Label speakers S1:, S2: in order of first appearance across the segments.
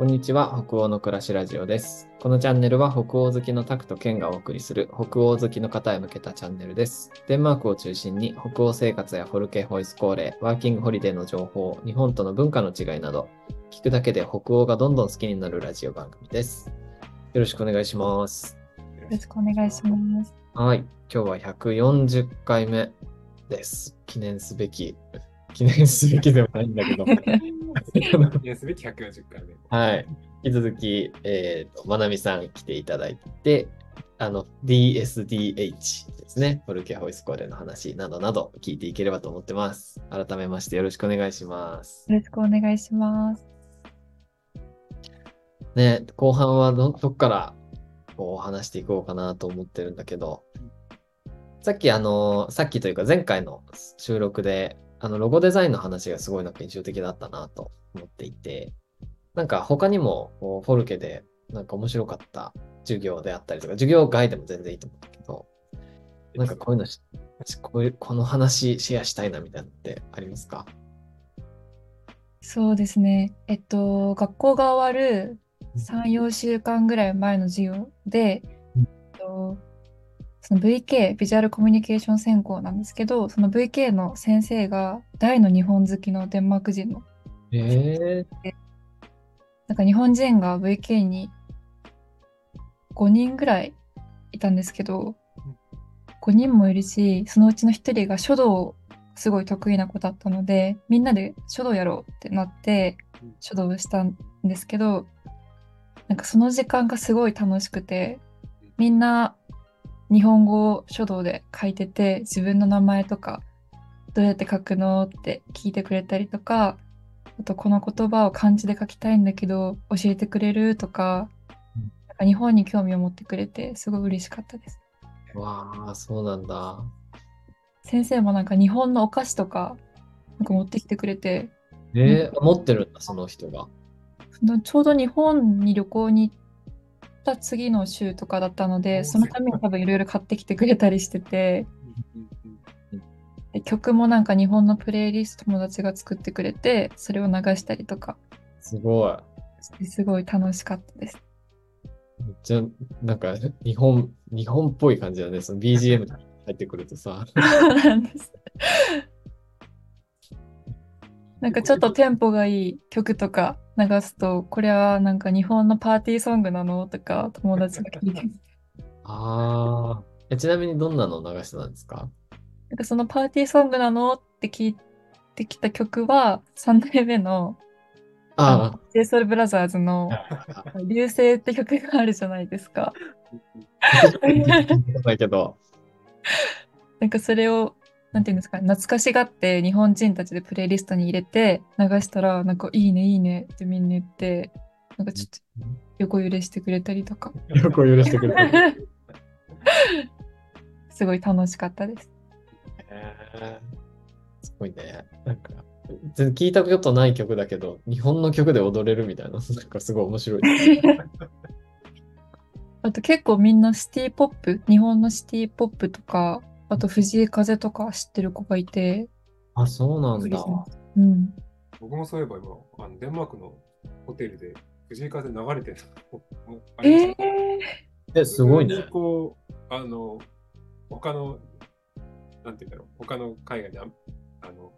S1: こんにちは、北欧の暮らしラジオです。このチャンネルは北欧好きのタクとケンがお送りする北欧好きの方へ向けたチャンネルです。デンマークを中心に北欧生活やフォルケホイスコーレ、ワーキングホリデーの情報、日本との文化の違いなど、聞くだけで北欧がどんどん好きになるラジオ番組です。よろしくお願いします。
S2: よろしくお願いします。
S1: はい、今日は140回目です。記念すべき、記念すべきでもないんだけど。
S3: 記念すべき140回目。
S1: はい。引き続き、えっ、と、まなみさん来ていただいて、あの、DSDH ですね。フォルケホイスコーレの話などなど聞いていければと思ってます。改めましてよろしくお願いします。
S2: よろしくお願いします。
S1: ね、後半はど、どっからこう話していこうかなと思ってるんだけど、さっきあの、さっきというか前回の収録で、あの、ロゴデザインの話がすごいなんか印象的だったなと思っていて、なんか他にもこうフォルケでなんか面白かった授業であったりとか、授業外でも全然いいと思うんだけど、なんかこういうのし、こういう、この話シェアしたいなみたいなのってありますか？
S2: そうですね。えっと、学校が終わる3、4週間ぐらい前の授業で、
S1: うん。
S2: えっとその VK、ビジュアルコミュニケーション専攻なんですけど、その VK の先生が大の日本好きのデンマーク人の、
S1: ええ
S2: なんか日本人が VK に5人ぐらいいたんですけど、5人もいるし、そのうちの1人が書道すごい得意な子だったので、みんなで書道やろうってなって
S3: うん
S2: 書道をしたんですけど、なんかその時間がすごい楽しくて、みんな日本語を書道で書いてて、自分の名前とかどうやって書くのって聞いてくれたりとか、あとこの言葉を漢字で書きたいんだけど教えてくれるとか
S1: うん、
S2: なんか日本に興味を持ってくれてすごい嬉しかったです。
S1: わあ、そうなんだ。
S2: 先生もなんか日本のお菓子とかなんか持ってきてくれて、
S1: えー、持ってるんだ、その人が。
S2: ちょうど日本に旅行に行った次の週とかだったので、
S3: お
S2: そのために多分いろいろ買ってきてくれたりしてて、曲もなんか日本のプレイリスト友達が作ってくれて、それを流したりとか
S1: すごい。
S2: すごい楽しかったです。
S1: めっちゃ、なんか、日本、日本っぽい感じだね。その BGM 入ってくるとさ。
S2: なんかちょっとテンポがいい曲とか流すと、これはなんか日本のパーティーソングなのとか友達が聞いてて、
S1: ああ。えちなみにどんなのを流してたんですか？
S2: なんかそのパーティーソングなのって聞いてきた曲は、3代目の
S1: あ
S2: JSOULBROTHERS の
S1: あ。
S2: 流星って曲があるじゃないですか。
S1: だけど。
S2: なんかそれを、なんていうんですか、懐かしがって日本人たちでプレイリストに入れて流したら、なんかいいね、いいねってみんな言って、なんかちょっと横揺れしてくれたりとか、
S1: 横揺らしてくれた。
S2: すごい楽しかったです。
S1: へーすごいね。なんか、全然聞いたことない曲だけど、日本の曲で踊れるみたいな、なんかすごい面白い。
S2: あと結構みんなシティポップ、日本のシティポップとか、あと藤井風とか知ってる子がいて、
S1: あ、そうなんだ。
S2: うん。
S3: 僕もそういえば今、あのデンマークのホテルで藤井風流れてるのあ
S2: え
S3: りまし
S2: ー
S3: た、
S1: え、すごいね。
S3: こう、あの、他の、なんて言うんだろう、他の海外でああの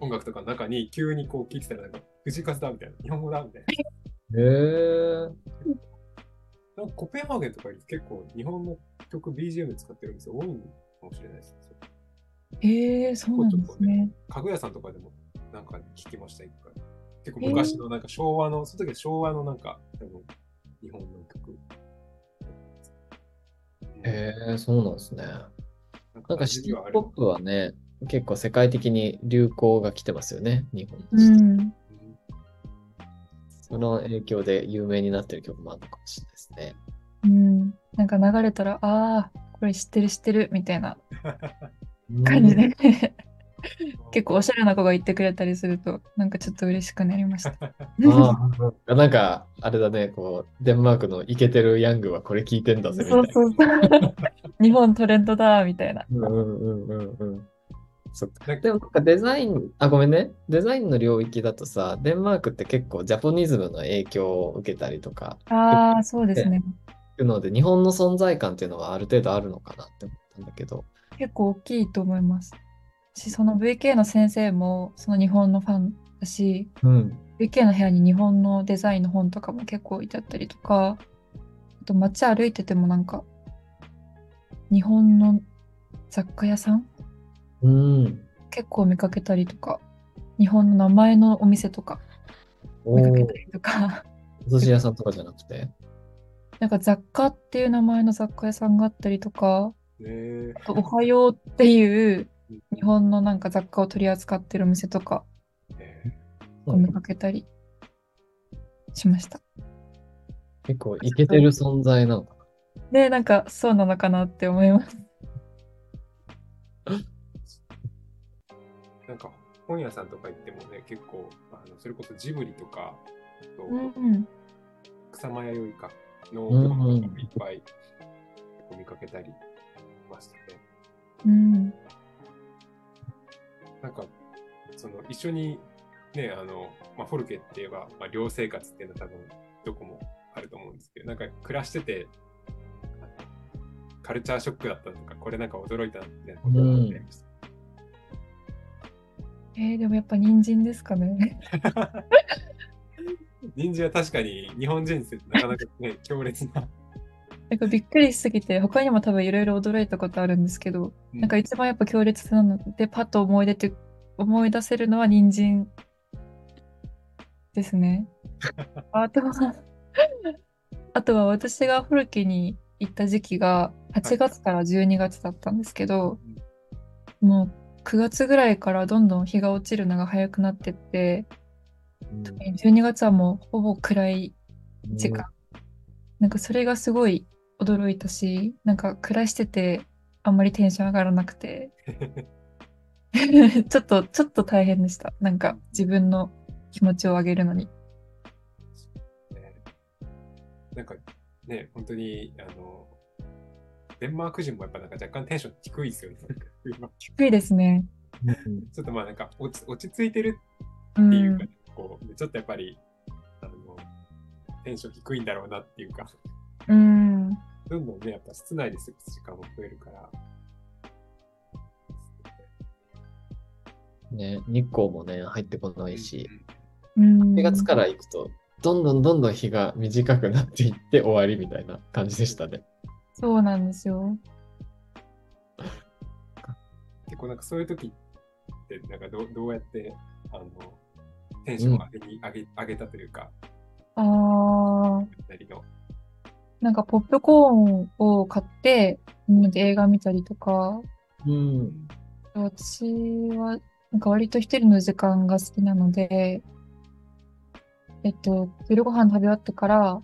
S3: 音楽とかの中に急にこう聞いてたら、なんか藤井風だみたいな、日本語だみたいな。
S1: へえ。
S3: なんかコペンハーゲンとか結構日本の曲 BGM 使ってる店多いのかもしれないです。
S2: えー、そうなんですね。
S3: 家具屋さんとかでもなんか聞きました、一回。結構昔のなんか昭和の、その時は昭和のなんか、多分日本の曲。
S1: へえ、そうなんですね。
S3: な
S1: なんかシティポップはね、結構世界的に流行が来てますよね、日本のシティ
S2: うん。
S1: その影響で有名になってる曲もあるのかもしれないですね。
S2: うん。なんか流れたら、ああ、これ知ってる知ってるみたいな
S1: うん
S2: 感じで、結構おしゃれな子が言ってくれたりすると、なんかちょっと嬉しくなりました。
S1: ああ、なんか、あれだね、こう、デンマークのイケてるヤングはこれ聞いてんだぜ、みたいな。
S2: そうそうそう。日本トレンドだみたいな。
S1: うんうんうんうんうん。そっかでもなんかデザイン、あ、ごめんね。デザインの領域だとさ、デンマークって結構ジャポニズムの影響を受けたりとか、
S2: ああ、そうですね。
S1: いうので、日本の存在感っていうのはある程度あるのかなって思ったんだけど。
S2: 結構大きいと思います。し、その VK の先生もその日本のファンだし、
S1: うん。
S2: VK の部屋に日本のデザインの本とかも結構置いてあったりとか、あと街歩いててもなんか、日本の雑貨屋さん
S1: うん。
S2: 結構見かけたりとか、日本の名前のお店とか見かけたりとか、
S1: お寿司屋さんとかじゃなくて？
S2: なんか雑貨っていう名前の雑貨屋さんがあったりとか、
S3: ねえ
S2: あとおはようっていう日本のなんか雑貨を取り扱ってるお店とか
S3: ね
S2: を見かけたりしました。
S1: 結構イケてる存在なのか
S2: で、なんかそうなのかなって思います。
S3: なんか本屋さんとか行ってもね、結構、あのそれこそジブリとか、あと
S2: うん。
S3: 草間彌生かの
S1: うん
S3: 本とかもいっぱい見かけたりしましたね。
S2: うん。
S3: なんか、その一緒にね、あの、まあ、フォルケって言えば、まあ、寮生活っていうのは多分どこもあると思うんですけど、なんか暮らしてて、カルチャーショックだったとか、これなんか驚いたみたいなことがありました。
S2: えー、でもやっぱ人参ですかね。
S3: 人参は確かに日本人ってなかなかね、強烈な。
S2: なんかびっくりしすぎて、他にも多分いろいろ驚いたことあるんですけど、なんか一番やっぱ強烈なので、パッと思い出て、思い出せるのは人参ですね。あとは、あとは私がフルキに行った時期が8月から12月だったんですけど、もう9月ぐらいからどんどん日が落ちるのが早くなってって、
S1: な。
S2: 12月はもうほぼ暗い時間。なんかそれがすごい驚いたし、なんか暮らしててあんまりテンション上がらなくて、ちょっと、ちょっと大変でした。なんか自分の気持ちを上げるのに。
S3: ねなんかね、本当に、あの、デンマーク人もやっぱなんか若干テンション低いですよね。
S2: 低いですね。
S1: う ん
S3: ちょっとまあなんか落ち落ち着いてる
S2: う
S3: っていうか、
S2: ん。
S3: こう、ちょっとやっぱり、あの、テンション低いんだろうなっていうか、
S2: うん。
S3: どんどんね、やっぱ室内で過ごす時間も増えるから、
S1: ね、日光もね、入ってこないし、
S2: うん。
S1: 4月から行くと、どんどんどんどん日が短くなっていって終わりみたいな感じでしたね。
S2: そうなんですよ。
S3: 結構なんかそういう時って、なんかどうどうやって、あの、テンションを上げに、上げ上げたというか、
S2: あー。
S3: な
S2: んかポップコーンを買って、みんなで映画見たりとか、
S1: うん。
S2: 私は、なんか割と一人の時間が好きなので、えっと、夜ご飯食べ終わってから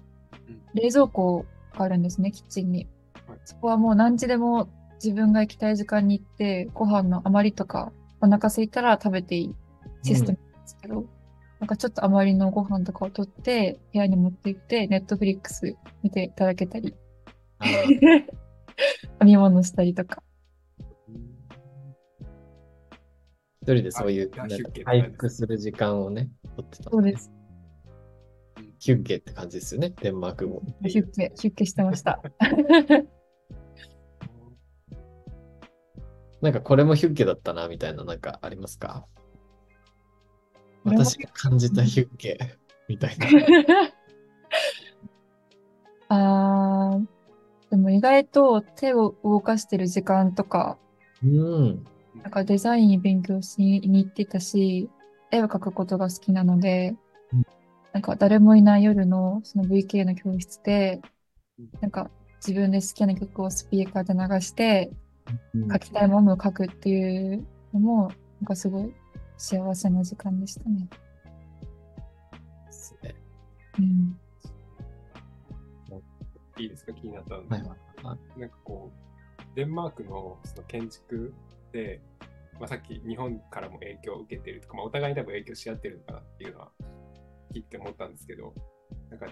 S3: うん、
S2: 冷蔵庫があるんですね、キッチンに
S3: はい。
S2: そこはもう何時でも自分が行きたい時間に行って、ご飯の余りとか、お腹空いたら食べていいシステムなんですけど、なんかちょっと余りのご飯とかを取って、部屋に持って行って、ネットフリックス見ていただけたり、
S1: あー
S2: 飲み物したりとか。
S1: 一人でそういう回復する時間をね、取ってたのね
S2: そうです。
S1: ヒュッゲって感じですよね、デンマーク語。
S2: ヒュッケ、ヒュッケしてました。
S1: なんかこれもヒュッゲだったな、みたいな、なんかありますか？私が感じたヒュッゲみたいな。
S2: あー、でも意外と手を動かしてる時間とか、
S1: うん。
S2: なんかデザイン勉強しに行ってたし、絵を描くことが好きなので
S1: うん、
S2: なんか誰もいない夜のその VK の教室で
S3: うん、
S2: なんか自分で好きな曲をスピーカーで流して、
S1: うん
S2: 書きたいものを書くっていうのも、なんかすごい幸せな時間でしたね。
S1: ですね。
S2: うん。
S3: いいですか？気になったの。で、
S1: はい。
S3: なんかこう、デンマークのその建築で、まあ、さっき日本からも影響を受けてるとか、まあ、お互いに多分影響し合ってるのかなっていうのは聞いて思ったんですけど、なんか、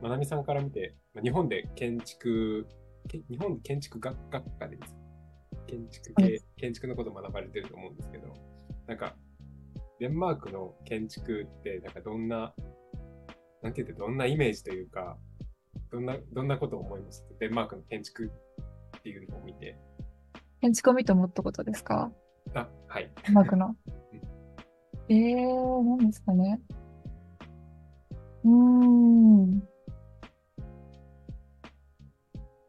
S3: まなみさんから見て、まあ、日本で建築、け日本建築学学科で建築系、建築のこと学ばれてると思うんですけど、なんか、デンマークの建築って、なんかどんな、なんて言って、どんなイメージというか、どんな、どんなことを思います？デンマークの建築っていうのを見て。
S2: 建築を見て思ったことですか？
S3: あ、はい。
S2: デンマークの。えー、何ですかね。うーん。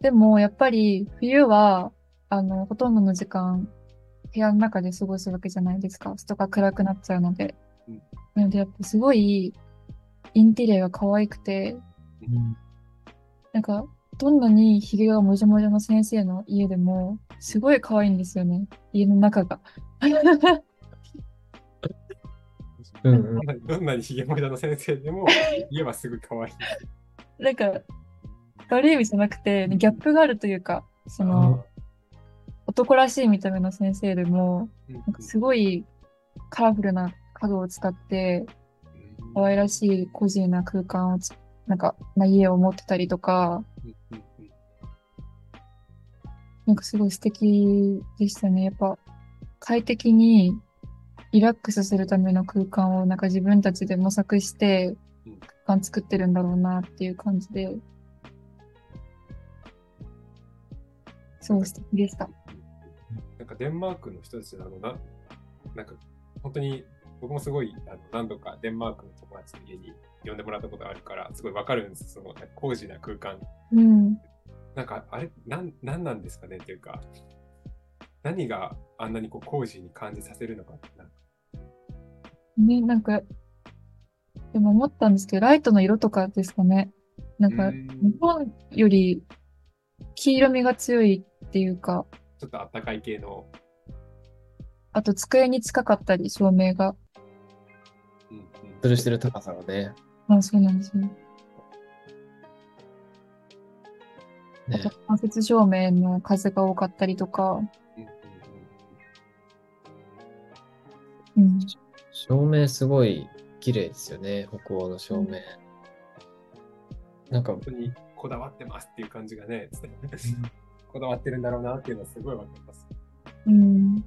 S2: でも、やっぱり、冬は、あの、ほとんどの時間、部屋の中で過ごすわけじゃないですか。外が暗くなっちゃうので。
S3: うん
S2: なので、やっぱすごい、インテリアが可愛くて、なんか、どんなにひげがもじゃもじゃの先生の家でも、すごい可愛いんですよね。家の中が。
S1: うんうん
S3: どんなにひげもりだの先生でも、家はすぐ可愛い。
S2: なんか、悪い意味じゃなくて、ギャップがあるというか、その、男らしい見た目の先生でも、
S3: うん
S2: なんかすごいカラフルな家具を使って、可愛らしいコジーな空間をつ、なんか、な家を持ってたりとか、なんかすごい素敵でしたね。やっぱ、快適にリラックスするための空間をなんか自分たちで模索して
S3: うん
S2: 空間作ってるんだろうなっていう感じで、すごい素敵でした。
S3: なんかデンマークの人たちなのな、なんか本当に僕もすごいあの何度かデンマークの友達の家に呼んでもらったことがあるから、すごいわかるんです。そのなんかコージーな空間。
S2: うん。
S3: なんかあれ、なんなんなんですかねっていうか、何があんなにこうコージーに感じさせるのかってなんか
S2: ね、なんか、でも思ったんですけど、ライトの色とかですかね。なんか、
S3: うん
S2: 日本より黄色みが強いっていうか、
S3: ちょっとあったかい系の、
S2: あと机に近かったり、照明が。
S3: うんうん
S1: 吊るしてる高さがね。
S2: あ、そうなんですね。あ
S1: ね
S2: と間接照明の数が多かったりとか、
S3: うんうん
S2: うん。
S1: 照明すごい綺麗ですよね、北欧の照明。なんか
S3: 本、当にこだわってますっていう感じがね、こだわってるんだろうなっていうのはすごいわかります。
S2: うん。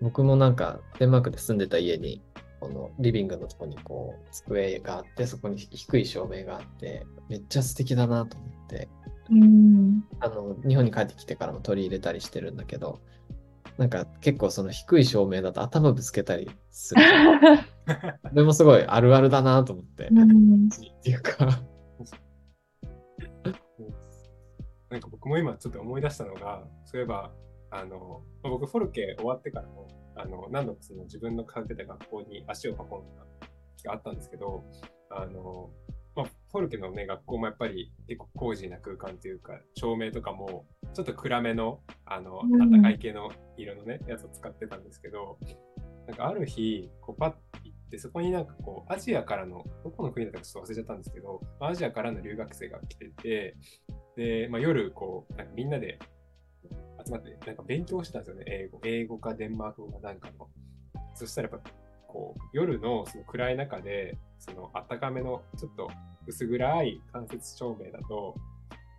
S1: 僕もなんか、デンマークで住んでた家に、このリビングのとこにこう、机があって、そこに低い照明があって、めっちゃ素敵だなと思って、
S2: うん。
S1: あの、日本に帰ってきてからも取り入れたりしてるんだけど、なんか結構その低い照明だと頭ぶつけたりする。それもすごいあるあるだなと思って。
S2: うん
S1: っていうか、
S3: なんか僕も今ちょっと思い出したのが、そういえば、あの、まあ僕フォルケ終わってからも、あの、何度かその自分の通ってた学校に足を運んだ時があったんですけど、あの、まあ、フォルケのね、学校もやっぱり結構コージーな空間というか、照明とかもちょっと暗めの、あの、
S2: うん。
S3: 暖かい系の色のね、やつを使ってたんですけど、なんかある日、こうパッと行って、そこになんかこう、アジアからの、どこの国だったかちょっと忘れちゃったんですけど、まあアジアからの留学生が来てて、で、まあ、夜、こう、なんかみんなで集まって、なんか勉強してたんですよね、英語。英語かデンマーク語かなんかの。そしたらやっぱ、こう、夜のその暗い中で、その暖かめの、ちょっと薄暗い間接照明だと、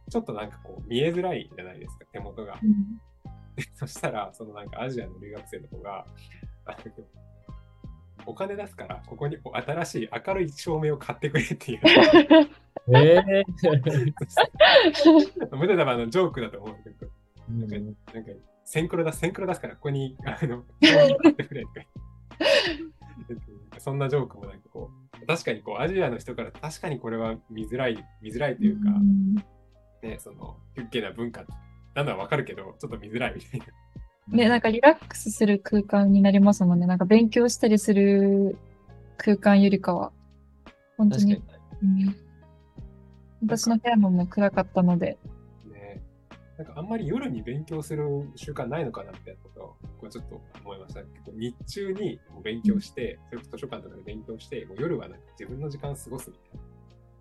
S3: ちょっとなんかこう、見えづらいじゃないですか、手元が。そしたら、そのなんかアジアの留学生の子が、お金出すから、ここに新しい明るい照明を買ってくれっていう。
S1: ええ
S3: 無駄だあのジョークだと思うんだけど、
S1: うん
S3: なんか、なんか、センクロだ、センクロ出すから、ここに、あの。そんなジョークもなんかこう、確かにこう、アジアの人から確かにこれは見づらい、見づらいというか、ね、その、ユッケな文化なのはわかるけど、ちょっと見づらいみたいな。
S2: ね、なんかリラックスする空間になりますもんね。なんか勉強したりする空間よりかは。本当に
S1: 確かに。。
S2: うん私の部屋ももう暗かったので。
S3: ねなんかあんまり夜に勉強する習慣ないのかなってことをこうちょっと思いました。結構日中に勉強して、それこそ図書館とかで勉強して、もう夜はなんか自分の時間過ごすみたいな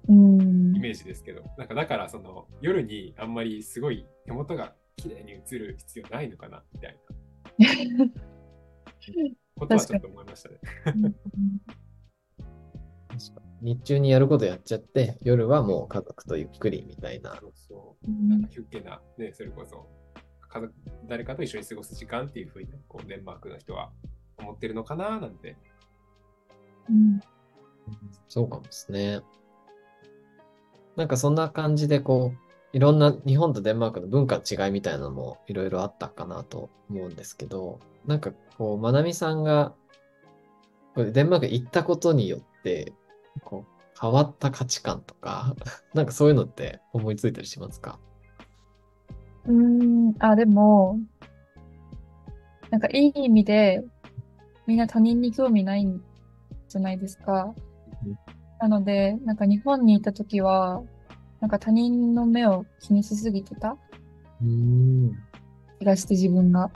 S2: うん
S3: イ。メージですけど、なんかだからその夜にあんまりすごい手元が綺麗に映る必要ないのかなみたいなことはちょっと思いましたね。
S1: 日中にやることやっちゃって、夜はもう家族とゆっくりみたいな。
S3: そうそう。なんかヒュッケな、ね、それこそ家族誰かと一緒に過ごす時間っていうふうにこうデンマークの人は思ってるのかななんて。
S2: うん
S1: そうかもですね。なんかそんな感じでこう、いろんな日本とデンマークの文化の違いみたいなのもいろいろあったかなと思うんですけど、なんかこう、まなみさんがこれデンマーク行ったことによって、こう、変わった価値観とか、なんかそういうのって思いついたりしますか？
S2: うーん、あ、でも、なんかいい意味で、みんな他人に興味ないんじゃないですか
S1: うん。
S2: なので、なんか日本にいたときは、なんか他人の目を気にしすぎてた。気がして自分が。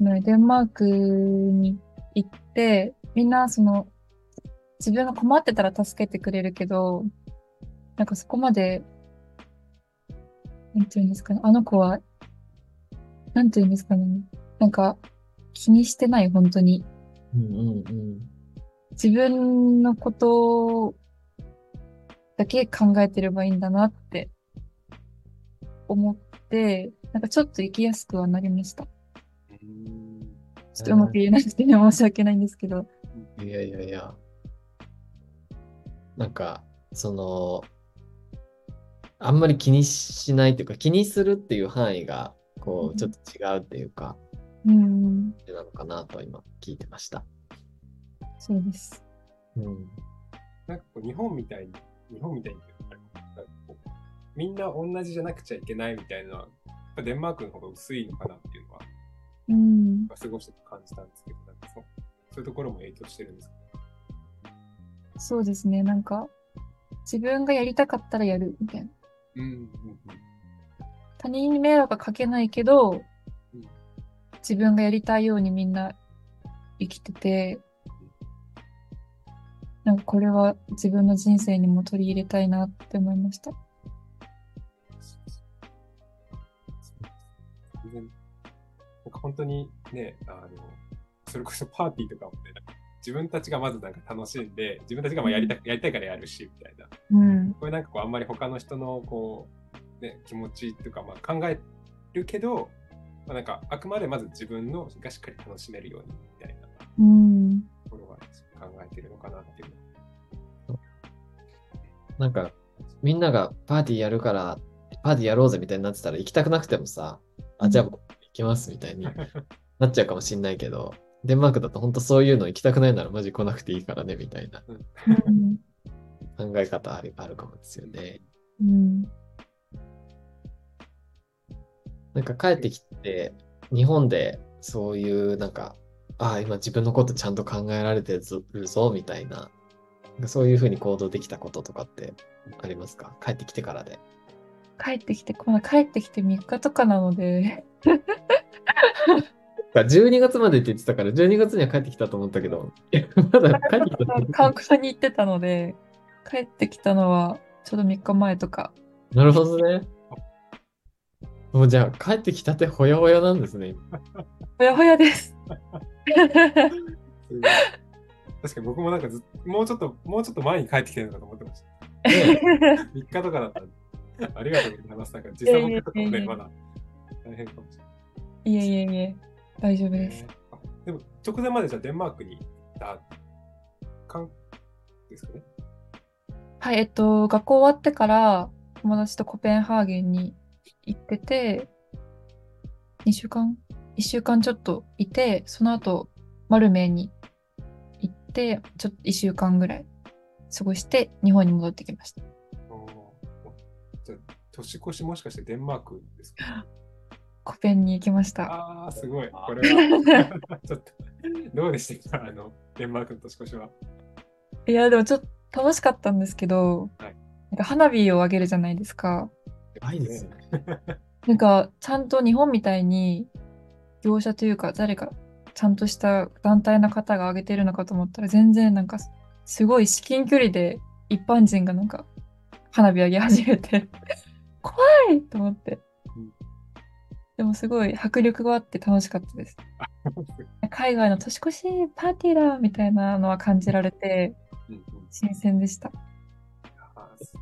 S2: デンマークに行って、みんなその、自分が困ってたら助けてくれるけど、なんかそこまで、なんていうんですかね、あの子は、なんていうんですかね、なんか気にしてない、本当に。
S1: うんうんうん。
S2: 自分のことだけ考えてればいいんだなって思って、なんかちょっと生きやすくはなりました。
S3: うん
S2: ちょっとうまく言えなくてね、申し訳ないんですけど。
S1: いやいやいや。なんか、その、あんまり気にしないというか、気にするっていう範囲が、こ
S2: う
S1: ちょっと違うっていうか、
S2: うん、
S1: なのかなと今聞いてました。
S2: そうです。
S1: うん。
S3: なんかこう日本みたいに、日本みたいにみんな同じじゃなくちゃいけないみたいなのは、やっぱデンマークの方が薄いのかなっていうのは、
S2: うん、
S3: 過ごしてて感じたんですけど、なんかそうそういうところも影響してるんですか？
S2: そうですね。なんか、自分がやりたかったらやるみたいな。
S3: うんうんうん
S2: 他人に迷惑はかけないけど
S3: うん、
S2: 自分がやりたいようにみんな生きてて、なんかこれは自分の人生にも取り入れたいなって思いました。
S3: なんか本当にね、あの、それこそパーティーとかもね、なんか自分たちがまずなんか楽しんで、自分たちがまあやりたやりたいからやるし、みたいな。
S2: うん、
S3: これなんかこう、あんまり他の人のこう、ね、気持ちとかまあ考えるけど、まあ、なんかあくまでまず自分のがしっかり楽しめるようにみたいな
S2: うん、
S3: ところは考えてるのかなっていう。
S1: なんか、みんながパーティーやるから、パーティーやろうぜみたいになってたら行きたくなくてもさ、あ、じゃあ僕行きますみたいになっちゃうかもしんないけど、デンマークだと本当そういうの行きたくないならマジ来なくていいからねみたいな
S2: うん、
S1: 考え方あるあるかもですよね。
S2: うん、
S1: なんか帰ってきて、日本でそういうなんか、ああ、今自分のことちゃんと考えられてるぞみたいな、そういうふうに行動できたこととかってありますか？帰ってきてからで。
S2: 帰ってきて、この帰ってきて3日とかなので、
S1: 12月までって言ってたから、12月には帰ってきたと思ったけど、まだ帰ってきた。
S2: 観光に行ってたので、帰ってきたのはちょうど3日前とか。
S1: なるほどね。もうじゃあ帰ってきたてほやほやなんですね。
S2: ほやほやです。
S3: 確かに僕もなんかずっもうちょっと、もうちょっと前に帰ってきてるのかと思ってました。3日とかだったんで。ありがとうございます。なんか時差ボケとかもね、まだ大変かもしれない。
S2: いえいえいえ、大丈夫です。
S3: あでも、直前までじゃあデンマークにいたかんですかね？
S2: はい、えっと、学校終わってから友達とコペンハーゲンに行ってて、2週間 ?1 週間ちょっといて、その後、マルメイに行って、ちょっと1週間ぐらい過ごして、日本に戻ってきました。
S3: じゃあ、年越しもしかしてデンマークですか？
S2: コペンに行きました。
S3: ああ、すごい。これは、ちょっと、どうでしたかあの、デンマークの年越しは？
S2: いや、でもちょっと楽しかったんですけど、
S3: はい
S2: なんか花火をあげるじゃないですか。
S1: 愛ですね。
S2: なんか、ちゃんと日本みたいに、業者というか、誰か、ちゃんとした団体の方が挙げてるのかと思ったら、全然なんか、すごい至近距離で一般人がなんか、花火上げ始めて、怖いと思って
S3: うん。
S2: でもすごい迫力があって楽しかったです。海外の年越しパーティーだみたいなのは感じられて、新鮮でした。
S3: す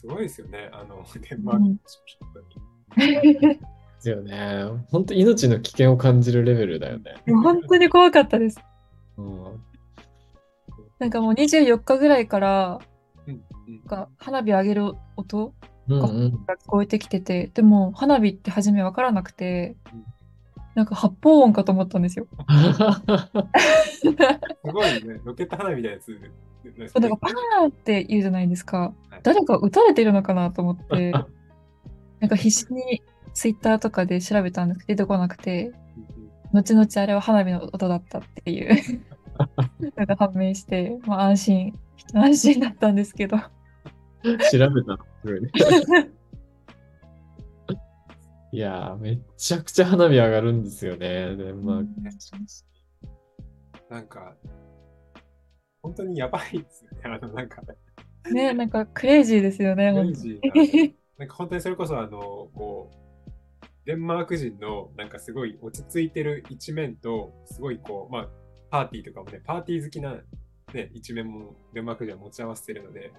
S3: すごいですよね。あの、デンマークの年越し本当に
S1: ですよね。本当命の危険を感じるレベルだよね。
S2: 本当に怖かったです。
S1: うん。
S2: なんかもう24日ぐらいから、
S3: うんうん
S2: なんか花火上げる音。が聞こえてきてて、でも花火って初めわからなくて
S3: うん、
S2: なんか発砲音かと思ったんですよ。
S3: すごいね、ロケット花火みたいなやつ。
S2: そうなんかパーンって言うじゃないですか
S3: はい。
S2: 誰か撃たれてるのかなと思って、なんか必死にツイッターとかで調べたんですけど出てこなくて、後々あれは花火の音だったっていう なんか判明して、まあ安心、安心だったんですけど。
S1: 調べたのすごいね。いやー、めっちゃくちゃ花火上がるんですよね。デンマーク。
S3: なんか、本当にやばいですね。あの、なんか、
S2: ね、なんかクレイジーですよね、
S3: クレ
S2: 本当
S3: イジーなんか本当にそれこそ、あの、こう、デンマーク人のなんかすごい落ち着いてる一面と、すごいこう、まあ、パーティーとかもね、パーティー好きな、ね、一面もデンマーク人は持ち合わせてるので、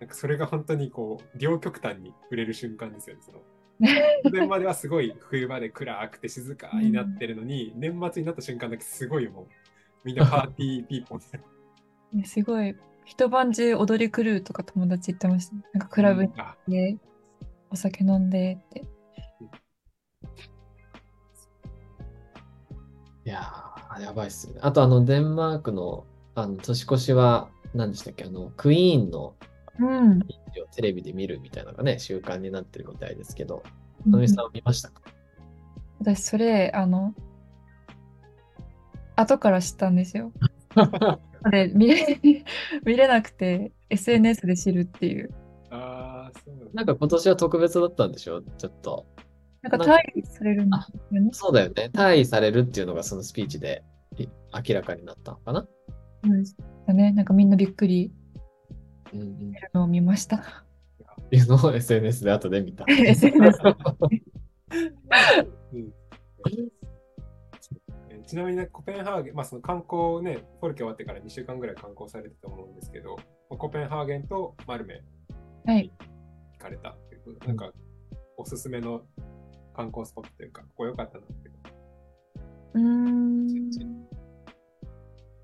S3: なんかそれが本当にこう、両極端に振れる瞬間ですよね。その 直前まではすごい冬場で暗くて静かになってるのに、年末になった瞬間だけすごいもう、みんなパーティーピーポーになる
S2: ねすごい、一晩中踊り狂うとか友達言ってました。なんかクラブに行
S3: あ
S2: って、お酒飲んでって。
S1: いやー、やばいっすよね。あと、あの、デンマークの、あの、年越しは、何でしたっけ？あの、クイーンの
S2: うん。
S1: テレビで見るみたいなのがね、習慣になってるみたいですけど、のみさん見ましたか？
S2: 私、それ、あの、後から知ったんですよ。で、見れ、見れなくて、SNS で知るっていう。
S3: あー、そうなん
S1: か今年は特別だったんでしょ？ちょっと。
S2: なんか退避されるんよね。
S1: そうだよね。退位されるっていうのがそのスピーチでい明らかになったのかな？
S2: そうですよね。なんかみんなびっくり
S1: うんうん。
S2: を見ました？
S1: っていうのを SNS で後で見た。
S3: ちなみにね、コペンハーゲン、まあその観光ね、フォルケ終わってから2週間ぐらい観光されてたと思うんですけど、まあコペンハーゲンとマルメ
S2: はい。
S3: 行かれたっていうことで、なんかおすすめの観光スポットというか、ここ良かったなっていうか。
S2: うーん。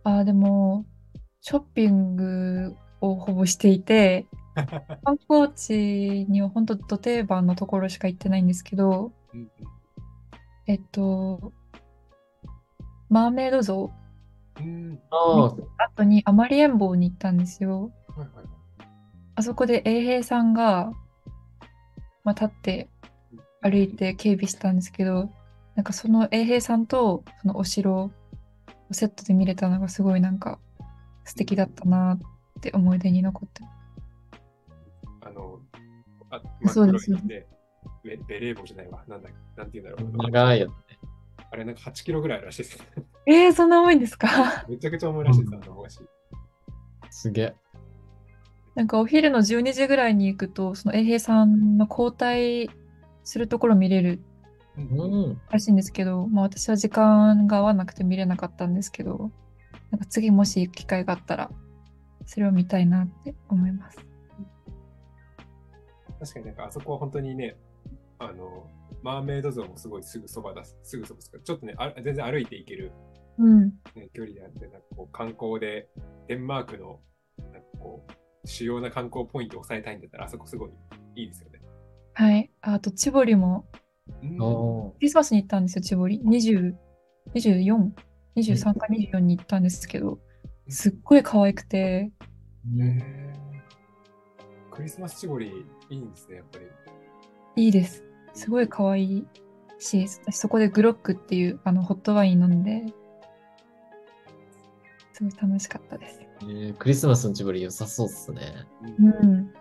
S2: あー、でも、ショッピングをほぼしていて、観光地には本当ど定番のところしか行ってないんですけど、
S3: うん
S2: えっと、マーメイド像
S3: うん。うん。
S1: ああ、
S2: 後にアマリエンボウに行ったんですよ。
S3: はいはいはい。
S2: あそこで衛兵さんが、まあ、立って歩いて警備したんですけど、なんかその衛兵さんとそのお城をセットで見れたのがすごいなんか素敵だったなって思い出に残ってます。
S3: あの、あ真っ黒
S2: そうです
S3: いで、ベベレー帽じゃないわ。なんだなんて言うんだろう。
S1: 長いやつ。
S3: あれなんか8キロぐらいらしいです。
S2: えー、そんな重いんですか？
S3: めちゃくちゃ重いらしいです、あの帽子。
S1: すげえ。
S2: なんかお昼の12時ぐらいに行くと、その衛兵さんの交代するところ見れる
S3: うん
S1: うん。
S2: らしいんですけど、まあ私は時間が合わなくて見れなかったんですけど、なんか次もし行く機会があったら、それを見たいなって思います。
S3: 確かになんかあそこは本当にね、あの、マーメイド像もすごいすぐそばだす、すぐそばですから、ちょっとね、あ全然歩いていける、
S2: うん。
S3: ね、距離であって、なんかこう観光でデンマークのなんかこう主要な観光ポイントを抑えたいんだったら、あそこすごいいいですよね。
S2: はい。あと、チボリも、
S3: うん
S1: お
S2: クリスマスに行ったんですよ、チボリ。20、24、23か24に行ったんですけど、すっごい可愛くて、
S1: ー
S3: へークリスマス絞りいいんですね、やっぱり。
S2: いいです。すごい可愛いし、私そこでグロックっていうあのホットワイン飲んで、すごい楽しかったです。
S1: えークリスマスのチボリ良さそうっすね。
S2: うん。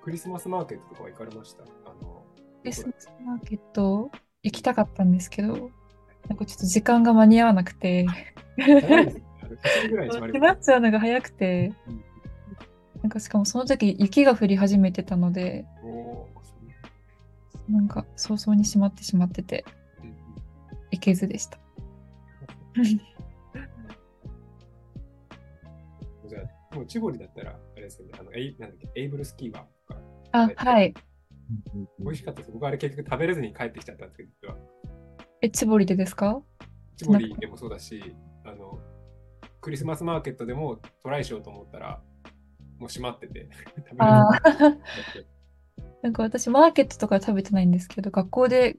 S3: クリスマスマーケットとかは行かれました？あの
S2: クリスマスマーケット行きたかったんですけど、なんかちょっと時間が間に合わなくて、
S3: 早いですねあの9時ぐらいに閉まり
S2: 閉まっちゃうのが早くて、
S3: うん
S2: なんかしかもその時雪が降り始めてたので、なんか早々に閉まってしまってて、
S3: うん
S2: 行けずでした。
S3: じゃあ、もうチボリだったら、あれですよね、あのエイなんだっけエイブルスキーバーとか、
S2: あ、はい。
S3: 美味しかったです。僕あれ結局食べれずに帰ってきちゃったんですけど、実は。
S2: え、チボリでですか？
S3: チボリでもそうだし、クリスマスマーケットでもトライしようと思ったら、もう閉まってて、
S2: なんか私マーケットとかで食べてないんですけど、学校で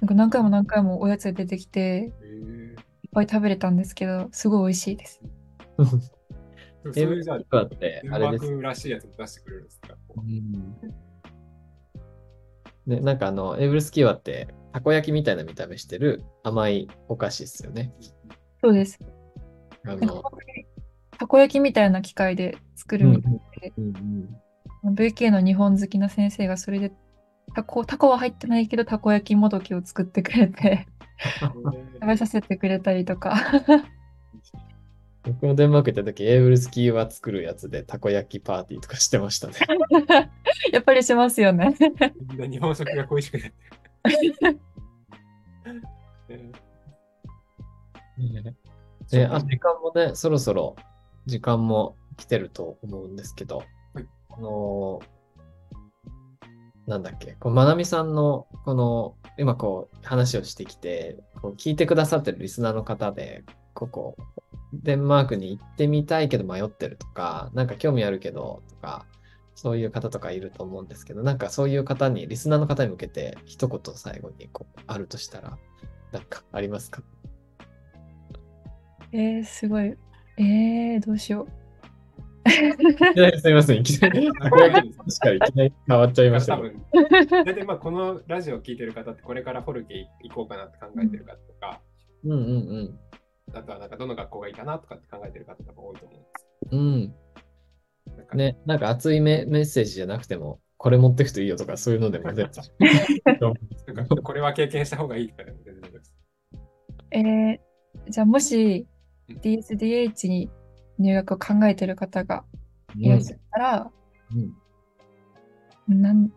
S2: なんか何回も何回もおやつが出てきて、
S3: へ
S2: いっぱい食べれたんですけど、すごい美味しいです。
S3: ーそう
S1: エブ
S3: いうじゃあ、
S1: スキーワって
S3: デン
S1: あれです。
S3: マークらしいやつも出してくれるんですか？
S1: ね、なんかあの、エブルスキーワって、たこ焼きみたいな見た目してる甘いお菓子ですよね。
S2: そうです。
S1: あの、
S2: たこ焼きみたいな機械で作るみたいで、
S1: うんうん、
S2: VK の日本好きな先生がそれでタコ、タコは入ってないけど、たこ焼きもどきを作ってくれて、食べさせてくれたりとか。
S1: 僕もデンマーク行った時、エーブルスキーワ作るやつでたこ焼きパーティーとかしてましたね。
S2: やっぱりしますよね。
S3: 日本食が恋しくなって。え
S1: ねえ、あ、時間もね、そろそろ時間も来てると思うんですけど、
S3: はい。
S1: あのーなんだっけ、こう、まなみさんの、この、今こう、話をしてきて、こう聞いてくださってるリスナーの方で、ここ、デンマークに行ってみたいけど迷ってるとか、なんか興味あるけど、とか、そういう方とかいると思うんですけど、なんかそういう方に、リスナーの方に向けて、一言最後にこう、あるとしたら、なんかありますか？
S2: えー、すごい。えー、どうしよう。
S1: いきなりすみません。いきなり、たこ焼きの話からいきなり変わっちゃいました
S3: 多
S1: けど。
S3: 分、大体まあこのラジオを聞いてる方ってこれからフォルケ行こうかなって考えてる方とか、
S1: うんうん
S3: あとはなんかどの学校がいいかなとかって考えてる方とか多いと思うんです。
S1: うん。うん。
S3: なんか
S1: ね、なんか熱いメメッセージじゃなくても、これ持ってくといいよとか、そういうのでも全然。
S3: なんかこれは経験した方がいいとかでも全然です。
S2: えー、じゃあもし
S3: うん
S2: DSDH に入学を考えてる方がいらっしゃったら、
S1: うん
S2: なん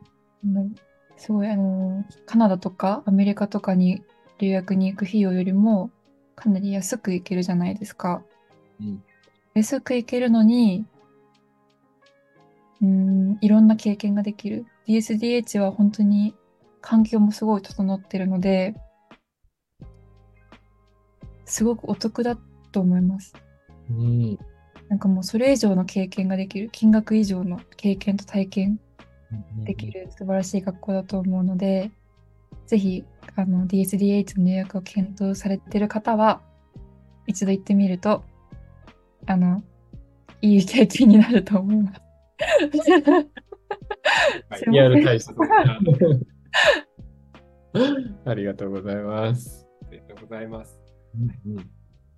S2: なんすごいあのーカナダとかアメリカとかに留学に行く費用よりもかなり安く行けるじゃないですか。
S1: うん
S2: 安く行けるのに、うーん、いろんな経験ができる。DSDH は本当に環境もすごい整ってるので、すごくお得だと思います。
S1: うん。
S2: なんかもうそれ以上の経験ができる、金額以上の経験と体験できる素晴らしい学校だと思うので、ぜひあの DSDH の入学を検討されている方は、一度行ってみると、あの、いい経験になると思います。
S3: はい
S1: リアル対
S3: あ
S1: ありがとうございます。
S3: りがとうございます。
S1: うん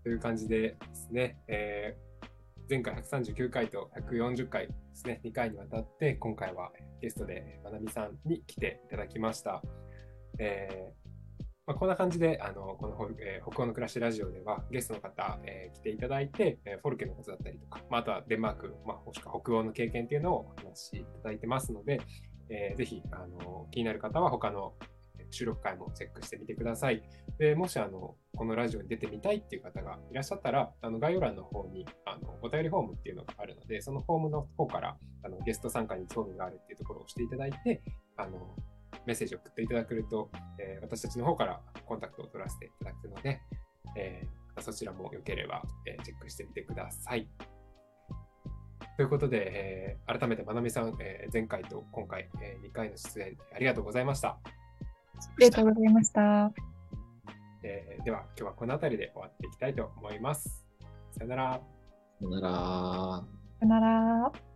S3: という感じでですね、えー前回139回と140回ですね、2回にわたって、今回はゲストでまなみさんに来ていただきました。えーまあ、こんな感じで、あのこの、えー北欧の暮らしラジオでは、ゲストの方、えー来ていただいて、えーフォルケのことだったりとか、まあ、あとはデンマーク、まあ、もしくは北欧の経験っていうのをお話しいただいてますので、えーぜひあの気になる方は他の収録回もチェックしてみてください。でもしあのこのラジオに出てみたいっていう方がいらっしゃったら、あの概要欄の方にあのお便りフォームっていうのがあるので、そのフォームの方からあのゲスト参加に興味があるっていうところを押していただいて、あのメッセージを送っていただけると、えー私たちの方からコンタクトを取らせていただくので、えーそちらもよければ、えーチェックしてみてください。ということで、えー改めてまなみさん、えー前回と今回、え2回の出演ありがとうございました。
S2: ありがとうございました。
S3: えーでは今日はこの辺りで終わっていきたいと思います。さよなら。
S1: さよなら。
S2: さよなら。